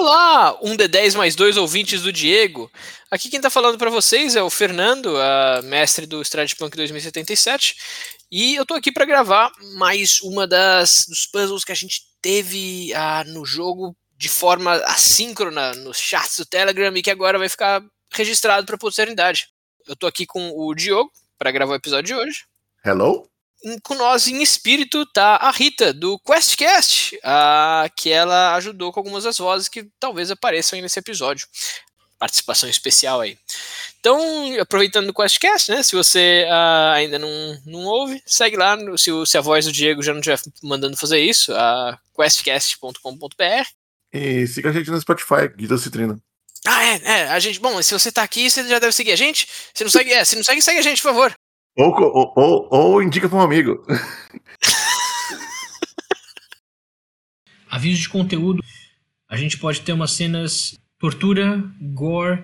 Olá, um D10 mais dois ouvintes do Diego. Aqui quem tá falando para vocês é o Fernando, mestre do Stratpunk 2077, e eu tô aqui para gravar mais uma das dos puzzles que a gente teve uh, no jogo de forma assíncrona nos chats do Telegram e que agora vai ficar registrado para posteridade. Eu tô aqui com o Diogo para gravar o episódio de hoje. Hello com nós em espírito tá a Rita, do QuestCast, a, que ela ajudou com algumas das vozes que talvez apareçam aí nesse episódio. Participação especial aí. Então, aproveitando o QuestCast, né? Se você uh, ainda não, não ouve, segue lá. Se, se, a voz do Diego já não estiver mandando fazer isso, a questcast.com.br. E siga a gente no Spotify, Guida Citrina. Ah, é, é, a gente, bom, se você tá aqui, você já deve seguir a gente. Se não segue, é, se não segue, segue a gente, por favor. Ou, ou, ou, ou indica para um amigo. Aviso de conteúdo: a gente pode ter umas cenas tortura, gore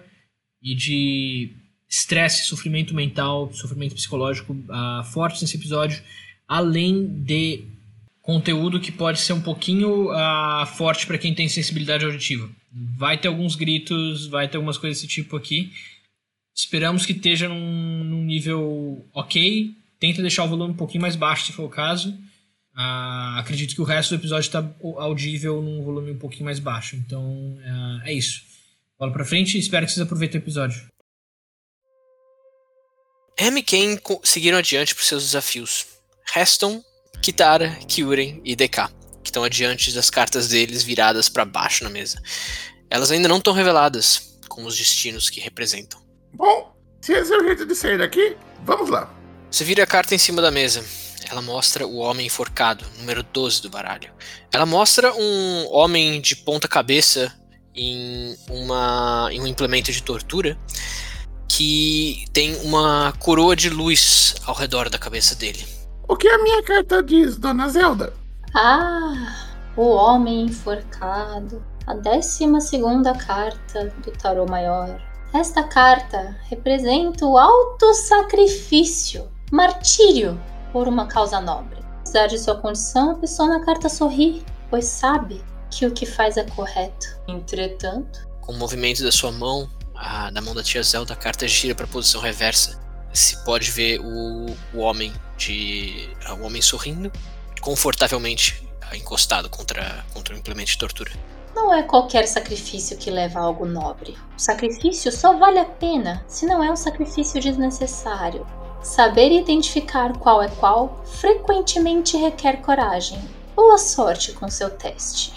e de estresse, sofrimento mental, sofrimento psicológico uh, fortes nesse episódio, além de conteúdo que pode ser um pouquinho uh, forte para quem tem sensibilidade auditiva. Vai ter alguns gritos, vai ter algumas coisas desse tipo aqui. Esperamos que esteja num, num, nível ok. Tenta deixar o volume um pouquinho mais baixo, se for o caso. Uh, acredito que o resto do episódio está audível num volume um pouquinho mais baixo. Então, uh, é isso. Bola pra frente e espero que vocês aproveitem o episódio. M e Ken seguiram adiante por seus desafios. Restam Kitara, Kyuren e DK, que estão adiante das cartas deles viradas para baixo na mesa. Elas ainda não estão reveladas, com os destinos que representam. Bom, se esse é o jeito de sair daqui, vamos lá. Você vira a carta em cima da mesa. Ela mostra o homem enforcado, número 12 do baralho. Ela mostra um homem de ponta cabeça em, uma, em um implemento de tortura que tem uma coroa de luz ao redor da cabeça dele. O que a minha carta diz, dona Zelda? Ah, o homem enforcado. A décima segunda carta do tarô maior. Esta carta representa o alto sacrifício, martírio por uma causa nobre. Apesar de sua condição, a pessoa na carta sorri, pois sabe que o que faz é correto. Entretanto, com o movimento da sua mão, a, na mão da tia Zelda, a carta gira para a posição reversa. Se pode ver o, o homem de o homem sorrindo, confortavelmente encostado contra, contra o implemento de tortura. Não é qualquer sacrifício que leva a algo nobre. O sacrifício só vale a pena se não é um sacrifício desnecessário. Saber identificar qual é qual frequentemente requer coragem. Boa sorte com seu teste.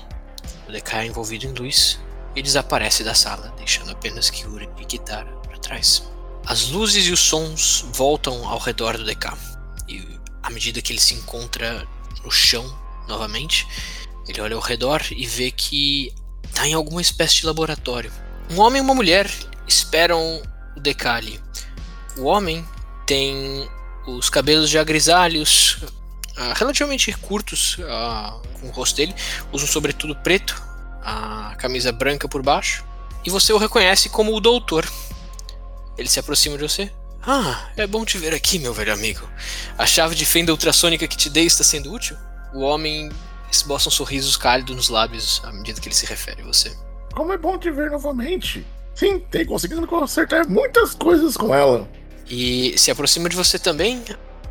O é envolvido em luz e desaparece da sala, deixando apenas Kyuri e Kitara para trás. As luzes e os sons voltam ao redor do DK, e à medida que ele se encontra no chão novamente, ele olha ao redor e vê que está em alguma espécie de laboratório. Um homem e uma mulher esperam o Decali. O homem tem os cabelos já grisalhos, uh, relativamente curtos uh, com o rosto dele, usa um sobretudo preto, a camisa branca por baixo, e você o reconhece como o doutor. Ele se aproxima de você. Ah, é bom te ver aqui, meu velho amigo. A chave de fenda ultrassônica que te dei está sendo útil? O homem esboça um sorriso cálido nos lábios à medida que ele se refere a você. Como é bom te ver novamente. Sim, tem conseguido consertar muitas coisas com ela. E se aproxima de você também,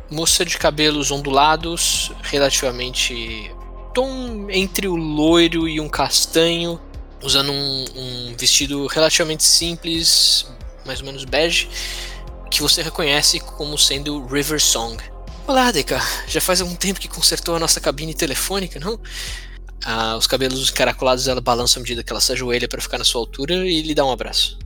moça de cabelos ondulados, relativamente tom entre o loiro e um castanho, usando um, um vestido relativamente simples, mais ou menos bege, que você reconhece como sendo River Song. Olá, Deca. Já faz algum tempo que consertou a nossa cabine telefônica, não? Ah, os cabelos encaracolados ela balança à medida que ela se ajoelha para ficar na sua altura e lhe dá um abraço.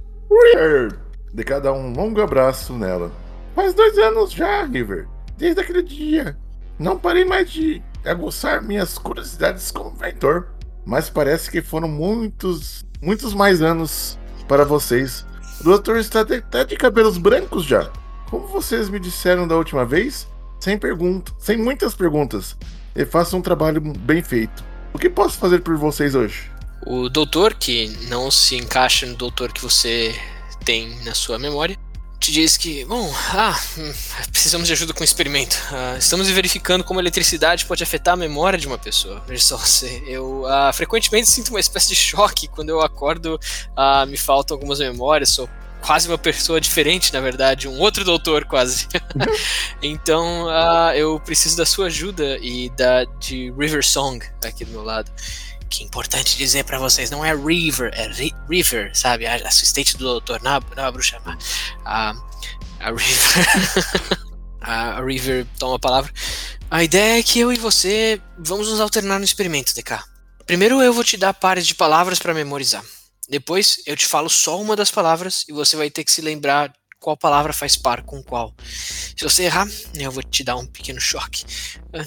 Deca dá um longo abraço nela. Faz dois anos já, River. Desde aquele dia. Não parei mais de aguçar minhas curiosidades como inventor. Mas parece que foram muitos, muitos mais anos para vocês. O doutor está até de, de cabelos brancos já. Como vocês me disseram da última vez, sem perguntas, sem muitas perguntas, e faça um trabalho bem feito. O que posso fazer por vocês hoje? O doutor, que não se encaixa no doutor que você tem na sua memória, te diz que, bom, ah, hum, precisamos de ajuda com o experimento. Ah, estamos verificando como a eletricidade pode afetar a memória de uma pessoa. Veja só eu ah, frequentemente sinto uma espécie de choque quando eu acordo, ah, me faltam algumas memórias, sou quase uma pessoa diferente, na verdade, um outro doutor quase. então, uh, eu preciso da sua ajuda e da de River Song aqui do meu lado. Que é importante dizer para vocês, não é River, é Ri River, sabe? A assistente do doutor, não, não a bruxa má. A, a River. a River toma a palavra. A ideia é que eu e você vamos nos alternar no experimento, DK. Primeiro eu vou te dar pares de palavras para memorizar. Depois eu te falo só uma das palavras e você vai ter que se lembrar qual palavra faz par com qual. Se você errar, eu vou te dar um pequeno choque. Ah,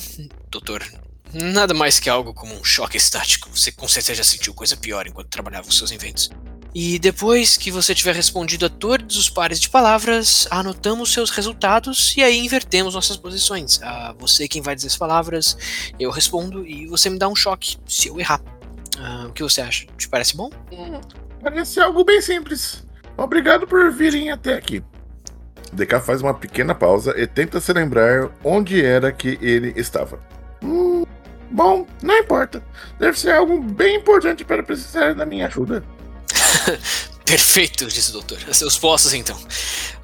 doutor, nada mais que algo como um choque estático. Você com certeza já sentiu coisa pior enquanto trabalhava os seus inventos. E depois que você tiver respondido a todos os pares de palavras, anotamos seus resultados e aí invertemos nossas posições. Ah, você quem vai dizer as palavras, eu respondo e você me dá um choque se eu errar. Ah, o que você acha? Te parece bom? Hum, parece algo bem simples. Obrigado por virem até aqui. DK faz uma pequena pausa e tenta se lembrar onde era que ele estava. Hum, bom, não importa. Deve ser algo bem importante para precisar da minha ajuda. Perfeito, disse o doutor. A seus postos, então.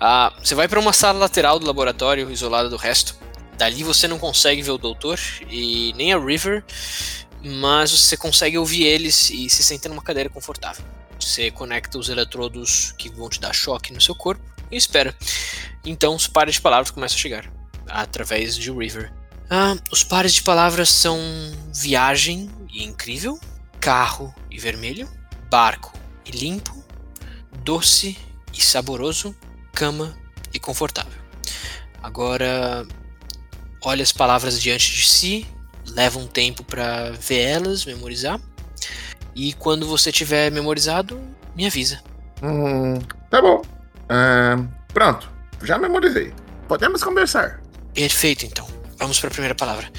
Ah, você vai para uma sala lateral do laboratório, isolada do resto. Dali você não consegue ver o doutor e nem a River mas você consegue ouvir eles e se sentar numa cadeira confortável. Você conecta os eletrodos que vão te dar choque no seu corpo e espera. Então os pares de palavras começam a chegar através de River. Ah, os pares de palavras são viagem e incrível, carro e vermelho, barco e limpo, doce e saboroso, cama e confortável. Agora olhe as palavras diante de si leva um tempo para ver elas, memorizar. E quando você tiver memorizado, me avisa. Hum, tá bom. Uh, pronto, já memorizei. Podemos conversar. Perfeito, então. Vamos para a primeira palavra.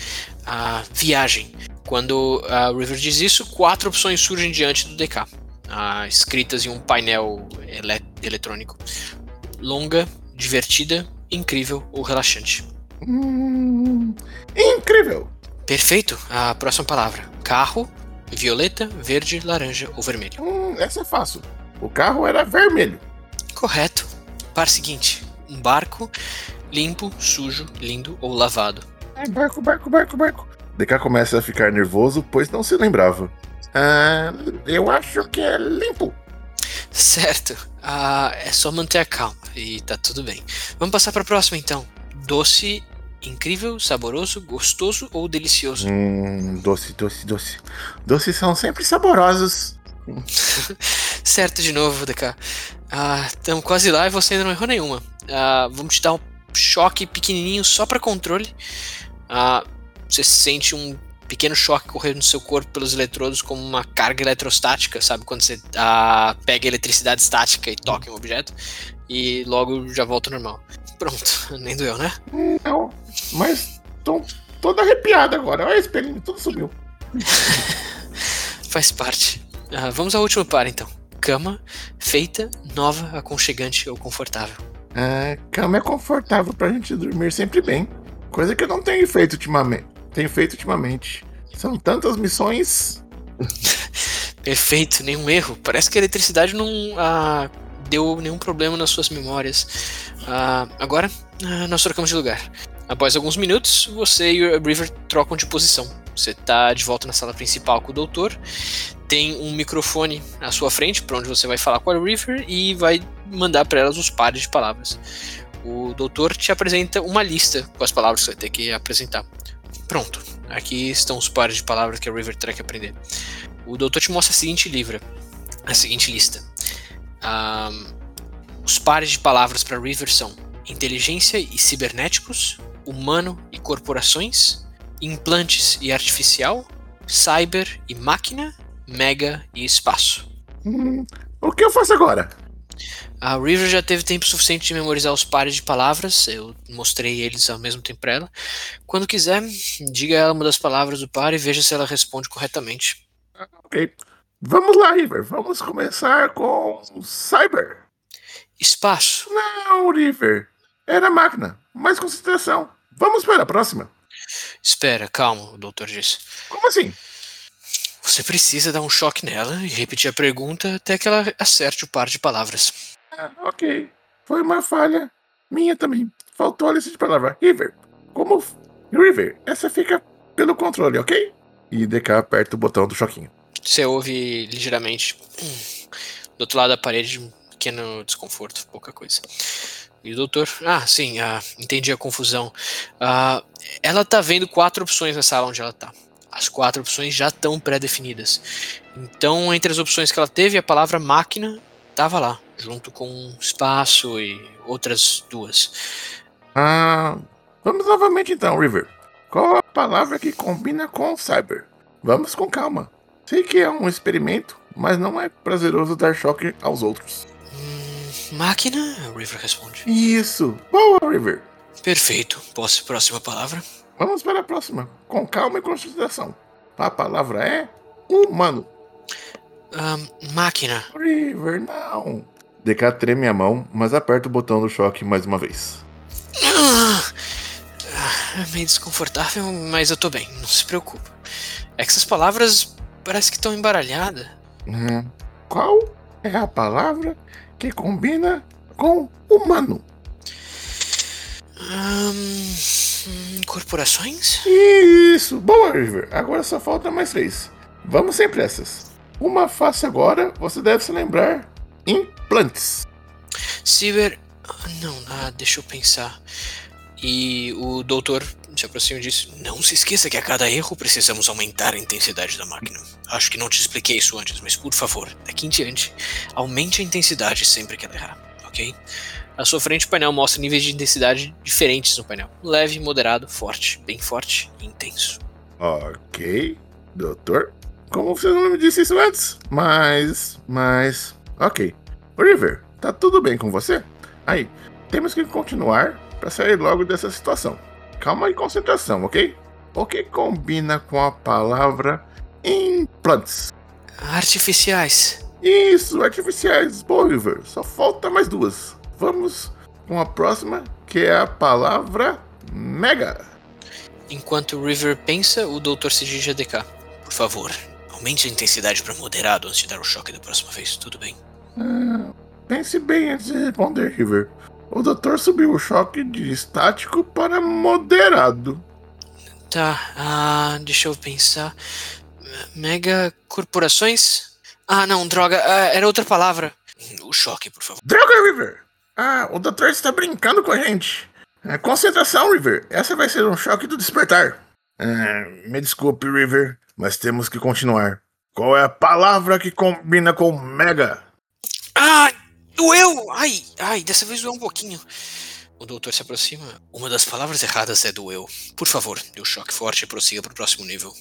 A viagem. Quando a River diz isso, quatro opções surgem diante do DK, uh, escritas em um painel ele eletrônico: longa, divertida, incrível ou relaxante. Hum, incrível! Perfeito. A próxima palavra: carro, violeta, verde, laranja ou vermelho. Hum, essa é fácil. O carro era vermelho. Correto. Par seguinte: um barco, limpo, sujo, lindo ou lavado. É barco, barco, barco, barco. DK começa a ficar nervoso, pois não se lembrava. Ah, eu acho que é limpo. Certo. Ah, é só manter a calma e tá tudo bem. Vamos passar para a próxima então. Doce Incrível, saboroso, gostoso ou delicioso? Hum, doce, doce, doce. Doces são sempre saborosos. certo de novo, DK. Ah, estamos quase lá e você ainda não errou nenhuma. Ah, vamos te dar um choque pequenininho só para controle. Ah, você sente um pequeno choque correr no seu corpo pelos eletrodos como uma carga eletrostática, sabe? Quando você ah, pega eletricidade estática e toca em um objeto e logo já volta ao normal. Pronto, nem doeu, né? Não, mas tô todo arrepiado agora. Olha esse pelinho, tudo subiu. Faz parte. Uh, vamos ao último par então. Cama, feita, nova, aconchegante ou confortável. Uh, cama é confortável pra gente dormir sempre bem. Coisa que eu não tenho feito ultimamente. Tenho feito ultimamente. São tantas missões. Perfeito, nenhum erro. Parece que a eletricidade não uh, deu nenhum problema nas suas memórias. Uh, agora, nós trocamos de lugar. Após alguns minutos, você e o River trocam de posição. Você está de volta na sala principal com o doutor. Tem um microfone à sua frente, para onde você vai falar com a River e vai mandar para elas os pares de palavras. O doutor te apresenta uma lista com as palavras que você vai ter que apresentar. Pronto, aqui estão os pares de palavras que a River terá que aprender. O doutor te mostra a seguinte livra, a seguinte lista. Um, os pares de palavras para River são inteligência e cibernéticos, humano e corporações, implantes e artificial, cyber e máquina, mega e espaço. Hum, o que eu faço agora? A River já teve tempo suficiente de memorizar os pares de palavras, eu mostrei eles ao mesmo tempo para ela. Quando quiser, diga a ela uma das palavras do par e veja se ela responde corretamente. Ok. Vamos lá, River. Vamos começar com Cyber. Espaço. Não, River. Era máquina. Mais concentração. Vamos para a próxima. Espera, calma, o doutor disse. Como assim? Você precisa dar um choque nela e repetir a pergunta até que ela acerte o par de palavras. Ah, ok. Foi uma falha minha também. Faltou a lista de palavras. River, como. River, essa fica pelo controle, ok? E DK aperta o botão do choquinho. Você ouve ligeiramente hum, do outro lado da parede um pequeno desconforto, pouca coisa. E o doutor, ah, sim, ah, entendi a confusão. Ah, ela tá vendo quatro opções na sala onde ela tá. As quatro opções já estão pré-definidas. Então, entre as opções que ela teve, a palavra máquina estava lá, junto com espaço e outras duas. Ah, vamos novamente então, River. Qual a palavra que combina com cyber? Vamos com calma. Sei que é um experimento, mas não é prazeroso dar choque aos outros. Máquina? River responde. Isso! Boa, River! Perfeito. Posso próxima palavra? Vamos para a próxima, com calma e concentração. A palavra é humano. Um, máquina. River, não. DK treme a mão, mas aperta o botão do choque mais uma vez. Ah, é meio desconfortável, mas eu tô bem, não se preocupe. É que essas palavras parece que estão embaralhadas. Hum, qual é a palavra que combina com humano? Hum, corporações? Isso! Boa, River! Agora só falta mais três. Vamos sem pressas. Uma fácil agora, você deve se lembrar. Implantes. Cyber. Não, ah, deixa eu pensar. E o doutor se aproxima e diz: Não se esqueça que a cada erro precisamos aumentar a intensidade da máquina. Acho que não te expliquei isso antes, mas por favor, daqui em diante, aumente a intensidade sempre que ela errar, ok? À sua frente, o painel mostra níveis de intensidade diferentes no painel: leve, moderado, forte, bem forte e intenso. Ok, doutor. Como você não me disse isso antes? Mas. Mas. Ok. River, tá tudo bem com você? Aí, temos que continuar para sair logo dessa situação. Calma e concentração, ok? O que combina com a palavra implantes? Artificiais. Isso, artificiais. Boa, River. Só falta mais duas. Vamos com a próxima, que é a palavra mega. Enquanto o River pensa, o doutor se dirige a DK. Por favor, aumente a intensidade para moderado antes de dar o choque da próxima vez, tudo bem? Ah, pense bem antes de responder, River. O doutor subiu o choque de estático para moderado. Tá, ah, deixa eu pensar. Mega corporações? Ah, não, droga, ah, era outra palavra. O choque, por favor. Droga, River! Ah, o doutor está brincando com a gente. É, concentração, River. Essa vai ser um choque do despertar. Ah, me desculpe, River, mas temos que continuar. Qual é a palavra que combina com mega? Ah, doeu! Ai, ai, dessa vez doeu um pouquinho. O doutor se aproxima. Uma das palavras erradas é doeu. Por favor, dê um choque forte e prossiga para o próximo nível.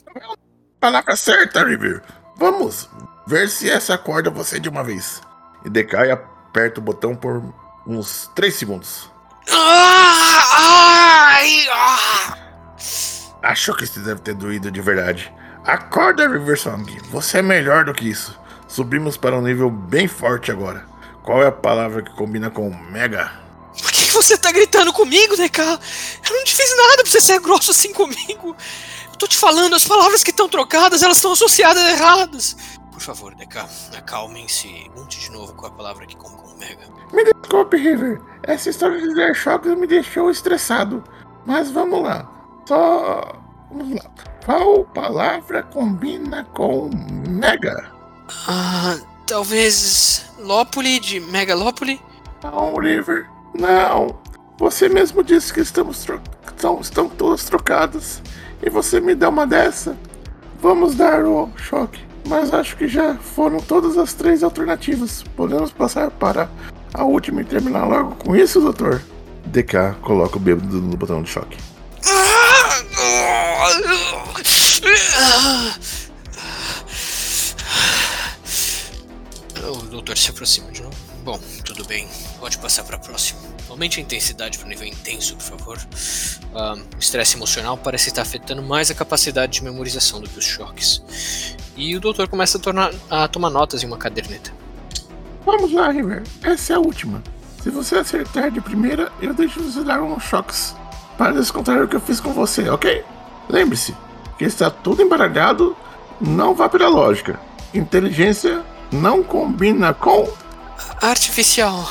Palavra certa, River. Vamos ver se essa acorda você de uma vez. E decai e aperta o botão por uns 3 segundos. Ah, ai, ah. Acho que isso deve ter doído de verdade. Acorda, River Song. Você é melhor do que isso. Subimos para um nível bem forte agora. Qual é a palavra que combina com mega? Por que você tá gritando comigo, DK? Eu não te fiz nada pra você ser grosso assim comigo. Eu tô te falando, as palavras que estão trocadas, elas estão associadas erradas. Por favor, DK, acalmem-se e monte de novo com a palavra que combina com mega. Me desculpe, River. Essa história de choques me deixou estressado. Mas vamos lá. Só. Vamos lá. Qual palavra combina com mega? Ah, talvez Lópoli de Megalópoli? Não, River. Não. Você mesmo disse que estamos tro... estão, estão todas trocadas. E você me dá uma dessa. Vamos dar o choque. Mas acho que já foram todas as três alternativas. Podemos passar para a última e terminar logo com isso, doutor? DK coloca o bêbado no botão de choque. O doutor se aproxima de novo. Bom, tudo bem. Pode passar para a próxima. Aumente a intensidade para o nível intenso, por favor. Ah, o estresse emocional parece estar afetando mais a capacidade de memorização do que os choques. E o doutor começa a, tornar- a tomar notas em uma caderneta. Vamos lá, River. Essa é a última. Se você acertar de primeira, eu deixo você dar uns choques. Para descontar o que eu fiz com você, ok? Lembre-se que está tudo embaralhado, não vá pela lógica. Inteligência não combina com. Artificial.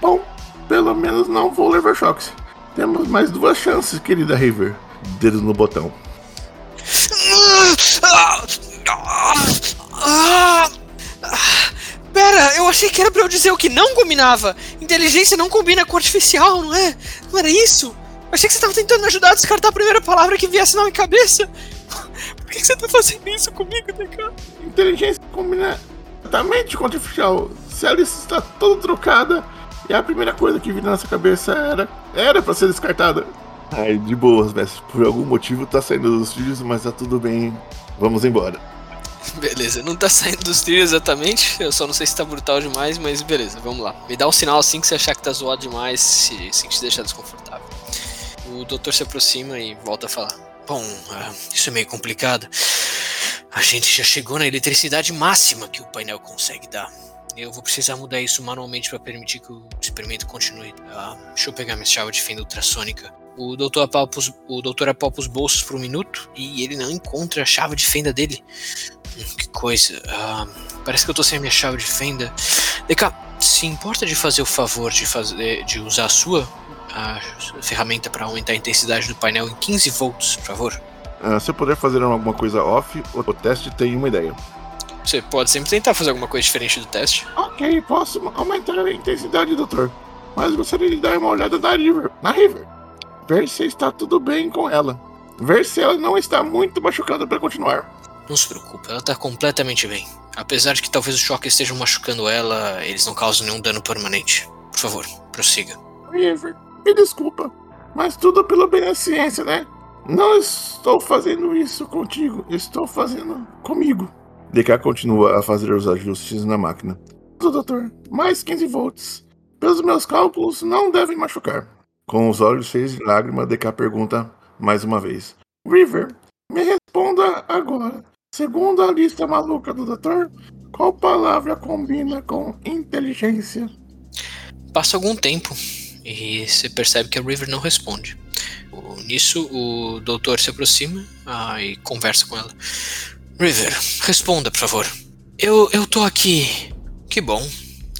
Bom, pelo menos não vou levar choques. Temos mais duas chances, querida River. Dedo no botão. Pera, eu achei que era pra eu dizer o que não combinava. Inteligência não combina com artificial, não é? Não era isso? Eu achei que você tava tentando me ajudar a descartar a primeira palavra que viesse na minha cabeça. Por que você tá fazendo isso comigo, DK? Inteligência combina exatamente com artificial. Se a lista está toda trocada e a primeira coisa que vi na nossa cabeça era era para ser descartada. Ai, de boas, mestre. Por algum motivo tá saindo dos trilhos, mas tá tudo bem. Vamos embora. Beleza, não tá saindo dos trilhos exatamente. Eu só não sei se tá brutal demais, mas beleza, vamos lá. Me dá um sinal assim que você achar que tá zoado demais, se, se te deixar desconfortável. O doutor se aproxima e volta a falar. Bom, uh, isso é meio complicado. A gente já chegou na eletricidade máxima que o painel consegue dar. Eu vou precisar mudar isso manualmente para permitir que o experimento continue. Uh, deixa eu pegar minha chave de fenda ultrassônica. O doutor apalpa os, o doutor apalpa os bolsos por um minuto e ele não encontra a chave de fenda dele. Hum, que coisa. Uh, parece que eu tô sem a minha chave de fenda. DK, se importa de fazer o favor de, fazer, de usar a sua a ferramenta para aumentar a intensidade do painel em 15 volts, por favor? Uh, se eu puder fazer alguma coisa off, o teste tem uma ideia. Você pode sempre tentar fazer alguma coisa diferente do teste. Ok, posso aumentar a intensidade, doutor. Mas gostaria de dar uma olhada na River. Na River. Ver se está tudo bem com ela. Ver se ela não está muito machucada para continuar. Não se preocupe, ela está completamente bem. Apesar de que talvez o choque esteja machucando ela, eles não causam nenhum dano permanente. Por favor, prossiga. River, me desculpa, mas tudo pelo bem da ciência, né? Não estou fazendo isso contigo, estou fazendo comigo. DK continua a fazer os ajustes na máquina. Doutor, mais 15 volts. Pelos meus cálculos, não devem machucar. Com os olhos cheios de lágrimas, DK pergunta mais uma vez: River, me responda agora. Segundo a lista maluca do doutor, qual palavra combina com inteligência? Passa algum tempo e você percebe que a River não responde. Nisso, o doutor se aproxima ah, e conversa com ela. River, responda, por favor. Eu, eu tô aqui. Que bom.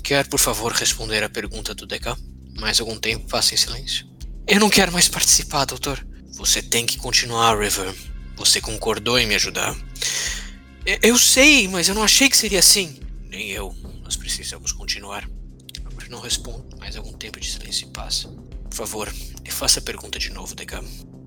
Quer, por favor, responder a pergunta do DK? Mais algum tempo passa em silêncio. Eu não quero mais participar, doutor. Você tem que continuar, River. Você concordou em me ajudar. Eu sei, mas eu não achei que seria assim. Nem eu. Nós precisamos continuar. River não responde. Mais algum tempo de silêncio passa. Por favor, faça a pergunta de novo, DK.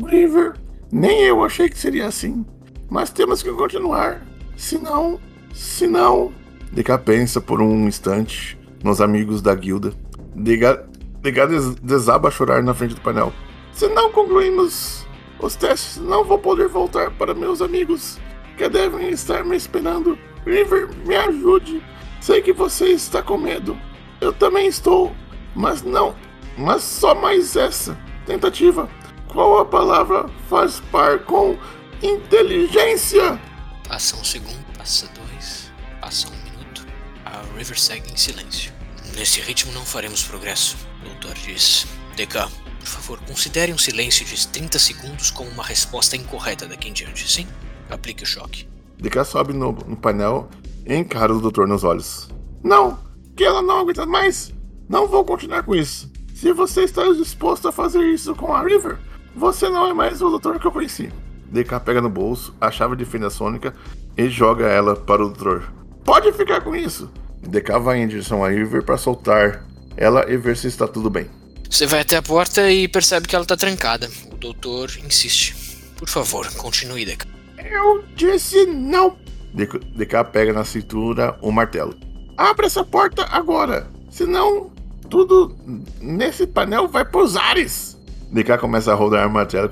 River, nem eu achei que seria assim. Mas temos que continuar. Senão. Senão. DK pensa por um instante nos amigos da guilda. DK, DK des, desaba a chorar na frente do painel. Se não concluímos os testes, não vou poder voltar para meus amigos que devem estar me esperando. River, me ajude. Sei que você está com medo. Eu também estou. Mas não. Mas só mais essa tentativa. Qual a palavra faz par com inteligência? Passa um segundo, passa dois, passa um minuto. A River segue em silêncio. Nesse ritmo não faremos progresso, o doutor diz. DK, por favor, considere um silêncio de 30 segundos como uma resposta incorreta daqui em diante, sim? Aplique o choque. DK sobe no, no painel e encara o doutor nos olhos. Não, que ela não aguenta mais. Não vou continuar com isso. Se você está disposto a fazer isso com a River, você não é mais o doutor que eu conheci. DK pega no bolso a chave de fenda sônica e joga ela para o doutor. Pode ficar com isso. DK vai em direção a River para soltar ela e ver se está tudo bem. Você vai até a porta e percebe que ela está trancada. O doutor insiste. Por favor, continue, DK. Eu disse não. DK pega na cintura o martelo. Abra essa porta agora, senão tudo nesse painel vai pros ares. DK começa a rodar a martelo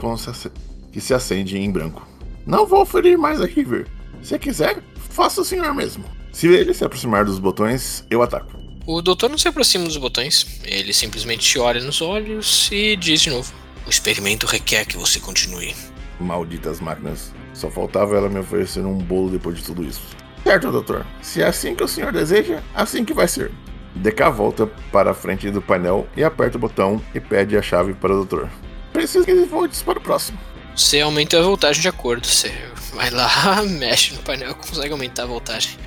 que se acende em branco. Não vou ferir mais a River. Se quiser, faça o senhor mesmo. Se ele se aproximar dos botões, eu ataco. O doutor não se aproxima dos botões. Ele simplesmente te olha nos olhos e diz de novo: O experimento requer que você continue. Malditas máquinas. Só faltava ela me oferecer um bolo depois de tudo isso. Certo, doutor. Se é assim que o senhor deseja, assim que vai ser. DK volta para a frente do painel e aperta o botão e pede a chave para o doutor. Preciso de volts para o próximo. Você aumenta a voltagem de acordo. Você vai lá, mexe no painel e consegue aumentar a voltagem.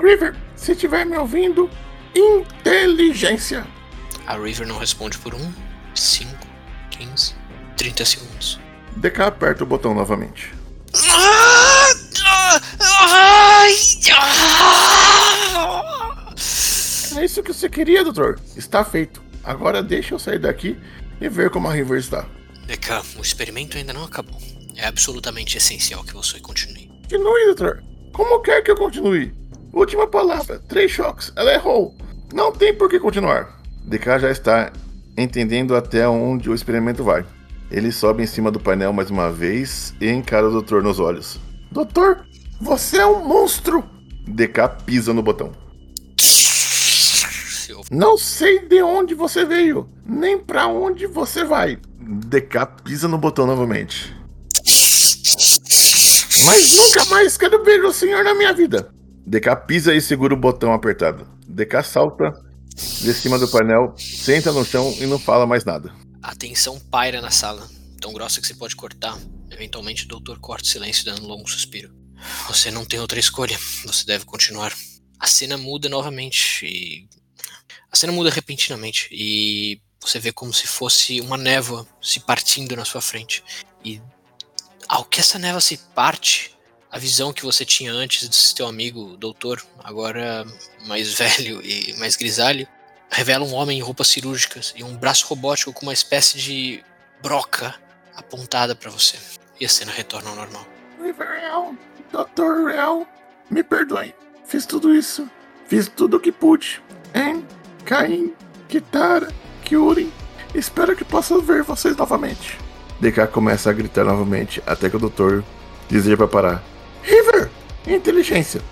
River, se estiver me ouvindo, inteligência. A River não responde por 1, 5, 15, 30 segundos. DK aperta o botão novamente. É isso que você queria, doutor. Está feito. Agora deixa eu sair daqui e ver como a River está. DK, o experimento ainda não acabou. É absolutamente essencial que você continue. Continue, doutor. Como quer que eu continue? Última palavra. Três choques. Ela errou. Não tem por que continuar. DK já está entendendo até onde o experimento vai. Ele sobe em cima do painel mais uma vez e encara o doutor nos olhos. Doutor, você é um monstro! DK pisa no botão. Não sei de onde você veio, nem para onde você vai. DK pisa no botão novamente. Mas nunca mais quero ver o senhor na minha vida. DK pisa e segura o botão apertado. DK salta de cima do painel, senta no chão e não fala mais nada. A tensão paira na sala, tão grossa que você pode cortar. Eventualmente o doutor corta o silêncio dando um longo suspiro. Você não tem outra escolha, você deve continuar. A cena muda novamente e. A cena muda repentinamente e você vê como se fosse uma névoa se partindo na sua frente. E ao que essa névoa se parte, a visão que você tinha antes do seu amigo doutor, agora mais velho e mais grisalho, revela um homem em roupas cirúrgicas e um braço robótico com uma espécie de broca apontada para você. E a cena retorna ao normal. Riverel, Dr. Real, me perdoe. Fiz tudo isso. Fiz tudo o que pude. Hein? Caim, Kitara, Kyuri. Espero que possa ver vocês novamente. DK começa a gritar novamente até que o doutor deseja para parar. River! Inteligência!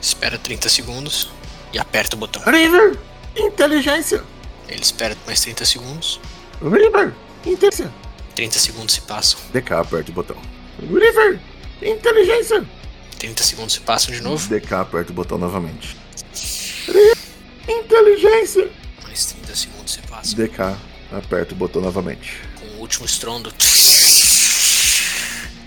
Espera 30 segundos e aperta o botão. River! Inteligência! Ele espera mais 30 segundos. River! Inteligência! 30 segundos se passam. DK aperta o botão. River! Inteligência! 30 segundos se passam de novo. DK aperta o botão novamente. Inteligência! Mais 30 segundos se passam. DK aperta o botão novamente. Com o último estrondo.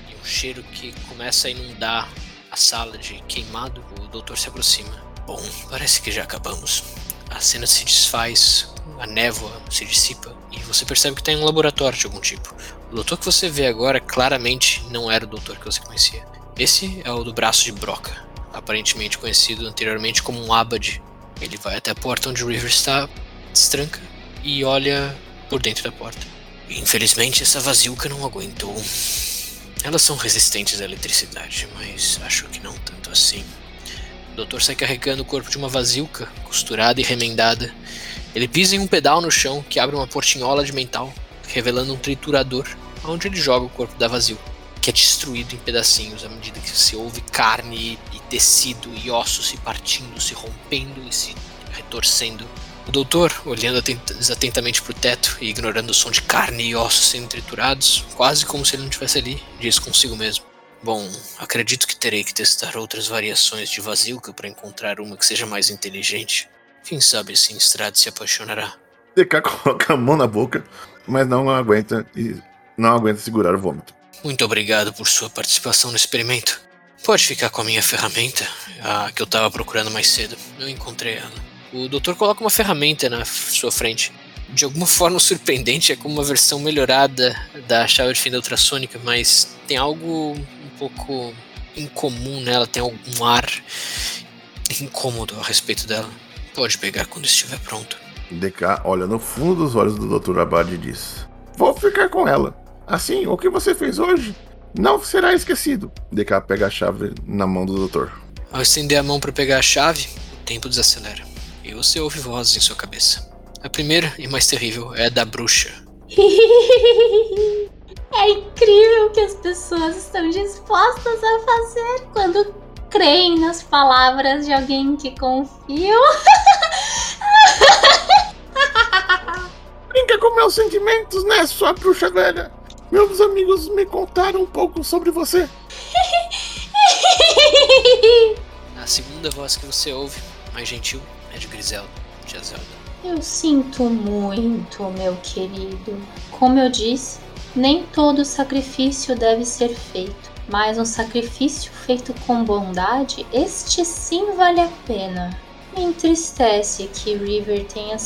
E um cheiro que começa a inundar a sala de queimado. O doutor se aproxima. Bom, parece que já acabamos. A cena se desfaz, a névoa se dissipa e você percebe que está em um laboratório de algum tipo. O doutor que você vê agora claramente não era o doutor que você conhecia. Esse é o do braço de Broca, aparentemente conhecido anteriormente como um Abad. Ele vai até a porta onde o River está, destranca e olha por dentro da porta. Infelizmente, essa vasilca não aguentou. Elas são resistentes à eletricidade, mas acho que não tanto assim. O doutor sai carregando o corpo de uma vasilca, costurada e remendada. Ele pisa em um pedal no chão que abre uma portinhola de metal, revelando um triturador, onde ele joga o corpo da vasilca, que é destruído em pedacinhos à medida que se ouve carne e tecido e ossos se partindo, se rompendo e se retorcendo. O doutor, olhando desatentamente para o teto e ignorando o som de carne e ossos sendo triturados, quase como se ele não estivesse ali, diz consigo mesmo. Bom, acredito que terei que testar outras variações de vasilca para encontrar uma que seja mais inteligente. Quem sabe assim Strade se apaixonará. DK coloca a mão na boca, mas não aguenta e não aguenta segurar o vômito. Muito obrigado por sua participação no experimento. Pode ficar com a minha ferramenta, a que eu estava procurando mais cedo. Eu encontrei ela. O doutor coloca uma ferramenta na sua frente. De alguma forma surpreendente, é como uma versão melhorada da chave de fenda ultrassônica, mas tem algo um pouco incomum nela, tem algum ar incômodo a respeito dela. Pode pegar quando estiver pronto. DK olha no fundo dos olhos do Dr. Abad e diz: Vou ficar com ela. Assim, o que você fez hoje não será esquecido. DK pega a chave na mão do doutor. Ao estender a mão para pegar a chave, o tempo desacelera. E você ouve vozes em sua cabeça. A primeira e mais terrível é a da bruxa. é incrível o que as pessoas estão dispostas a fazer quando creem nas palavras de alguém que confiam. Brinca com meus sentimentos, né, sua bruxa velha? Meus amigos me contaram um pouco sobre você. A segunda voz que você ouve, mais gentil, é de Griselda. tia Zelda. Eu sinto muito, meu querido. Como eu disse, nem todo sacrifício deve ser feito, mas um sacrifício feito com bondade, este sim vale a pena. Me entristece que River tenha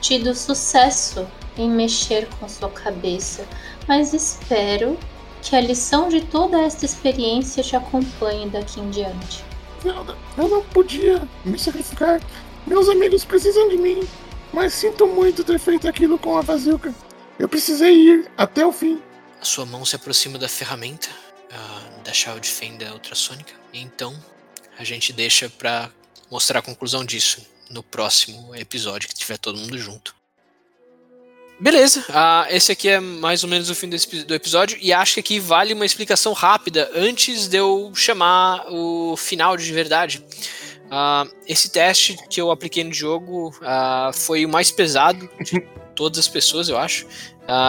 tido sucesso em mexer com sua cabeça, mas espero que a lição de toda esta experiência te acompanhe daqui em diante. Zelda, eu não podia me sacrificar. Meus amigos precisam de mim, mas sinto muito ter feito aquilo com a Bazooka. Eu precisei ir até o fim. A sua mão se aproxima da ferramenta uh, da Child Fenda ultrassônica. E então a gente deixa pra mostrar a conclusão disso no próximo episódio que tiver todo mundo junto. Beleza, uh, esse aqui é mais ou menos o fim desse, do episódio e acho que aqui vale uma explicação rápida antes de eu chamar o final de verdade. Uh, esse teste que eu apliquei no jogo uh, foi o mais pesado de todas as pessoas, eu acho,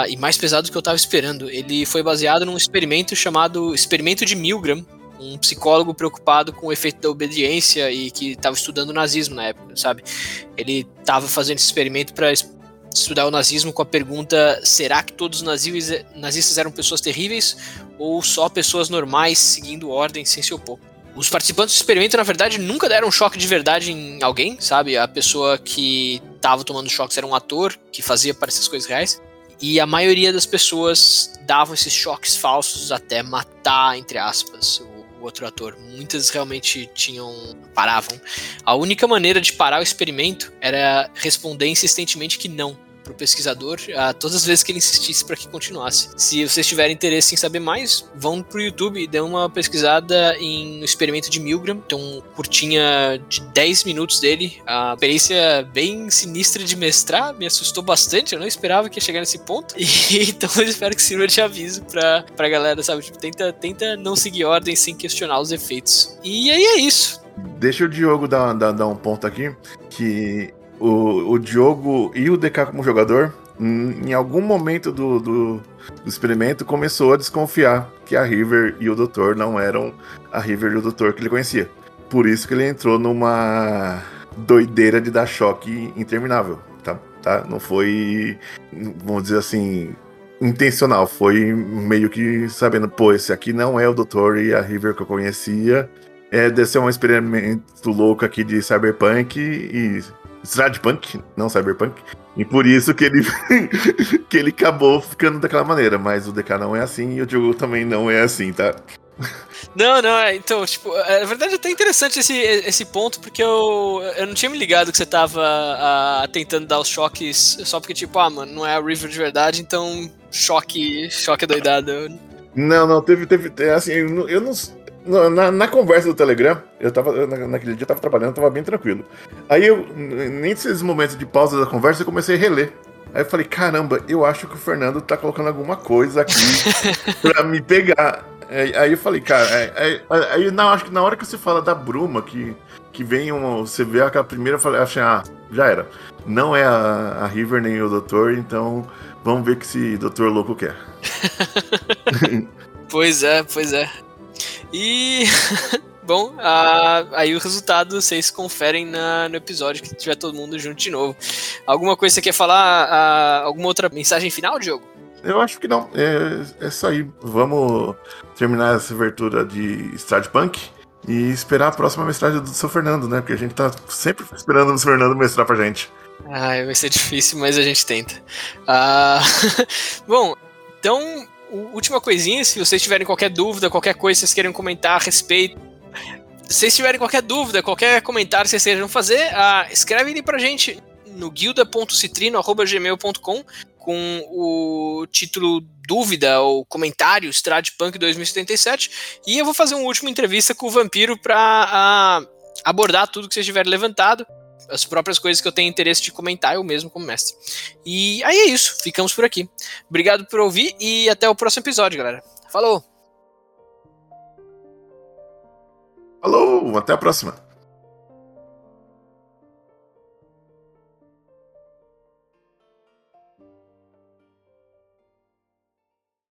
e mais pesado do que eu estava esperando. Ele foi baseado num experimento chamado Experimento de Milgram, um psicólogo preocupado com o efeito da obediência e que estava estudando o nazismo na época, sabe? Ele estava fazendo esse experimento para estudar o nazismo com a pergunta: será que todos os nazistas eram pessoas terríveis ou só pessoas normais seguindo ordens sem se opor? Os participantes do experimento, na verdade, nunca deram um choque de verdade em alguém, sabe? A pessoa que estava tomando choques era um ator que fazia parecer as coisas reais. E a maioria das pessoas davam esses choques falsos até matar, entre aspas, outro ator. Muitas realmente tinham. paravam. A única maneira de parar o experimento era responder insistentemente que não pro pesquisador a todas as vezes que ele insistisse para que continuasse. Se vocês tiverem interesse em saber mais, vão pro YouTube e dê uma pesquisada em um experimento de Milgram, tem um curtinha de 10 minutos dele, a experiência bem sinistra de mestrar, me assustou bastante, eu não esperava que ia chegar nesse ponto, e então eu espero que sirva de aviso pra, pra galera, sabe, tipo, tenta, tenta não seguir ordem sem questionar os efeitos. E aí é isso. Deixa o Diogo dar, dar, dar um ponto aqui, que o, o Diogo e o DK como jogador, em algum momento do, do, do, experimento, começou a desconfiar que a River e o Doutor não eram a River e o Doutor que ele conhecia. Por isso que ele entrou numa doideira de dar choque interminável, tá? tá? Não foi, vamos dizer assim, intencional. Foi meio que sabendo, pô, esse aqui não é o Doutor e a River que eu conhecia. É, deve ser um experimento louco aqui de cyberpunk e Stradpunk, não Cyberpunk. E por isso que ele que ele acabou ficando daquela maneira. Mas o DK não é assim e o Diogo também não é assim, tá? Não, não, é, então, tipo, é, na verdade é até interessante esse, esse ponto, porque eu, eu não tinha me ligado que você tava uh, tentando dar os choques só porque, tipo, ah, mano, não é a River de verdade, então choque, choque doidado. Não, não, teve, teve, assim, eu eu não na, na, conversa do Telegram, eu tava. Na, naquele dia eu tava trabalhando, tava bem tranquilo. Aí eu, nesses momentos de pausa da conversa, eu comecei a reler. Aí eu falei, caramba, eu acho que o Fernando tá colocando alguma coisa aqui pra me pegar. Aí, aí eu falei, cara, aí, aí, aí na, acho que na hora que você fala da Bruma, que, que vem uma. Você vê aquela primeira, eu falei, achei, ah, já era. Não é a, a River nem o Doutor, então vamos ver o que esse Doutor louco quer. pois é, pois é. E. Bom, a, aí o resultado vocês conferem na, no episódio que tiver todo mundo junto de novo. Alguma coisa você quer falar? A, alguma outra mensagem final, Diogo? Eu acho que não. É, é isso aí. Vamos terminar essa abertura de Punk e esperar a próxima mestragem do seu Fernando, né? Porque a gente tá sempre esperando o Fernando mestrar pra gente. Ah, vai ser difícil, mas a gente tenta. Ah, bom, então última coisinha, se vocês tiverem qualquer dúvida, qualquer coisa que vocês queiram comentar a respeito. Se vocês tiverem qualquer dúvida, qualquer comentário que vocês queiram fazer, uh, escreve pra gente no guilda.citrino.gmail.com com o título dúvida ou comentário Stradpunk 2077 e eu vou fazer uma última entrevista com o Vampiro para uh, abordar tudo que vocês tiverem levantado as próprias coisas que eu tenho interesse de comentar eu mesmo como mestre. E aí é isso, ficamos por aqui. Obrigado por ouvir e até o próximo episódio, galera. Falou! Falou, até a próxima.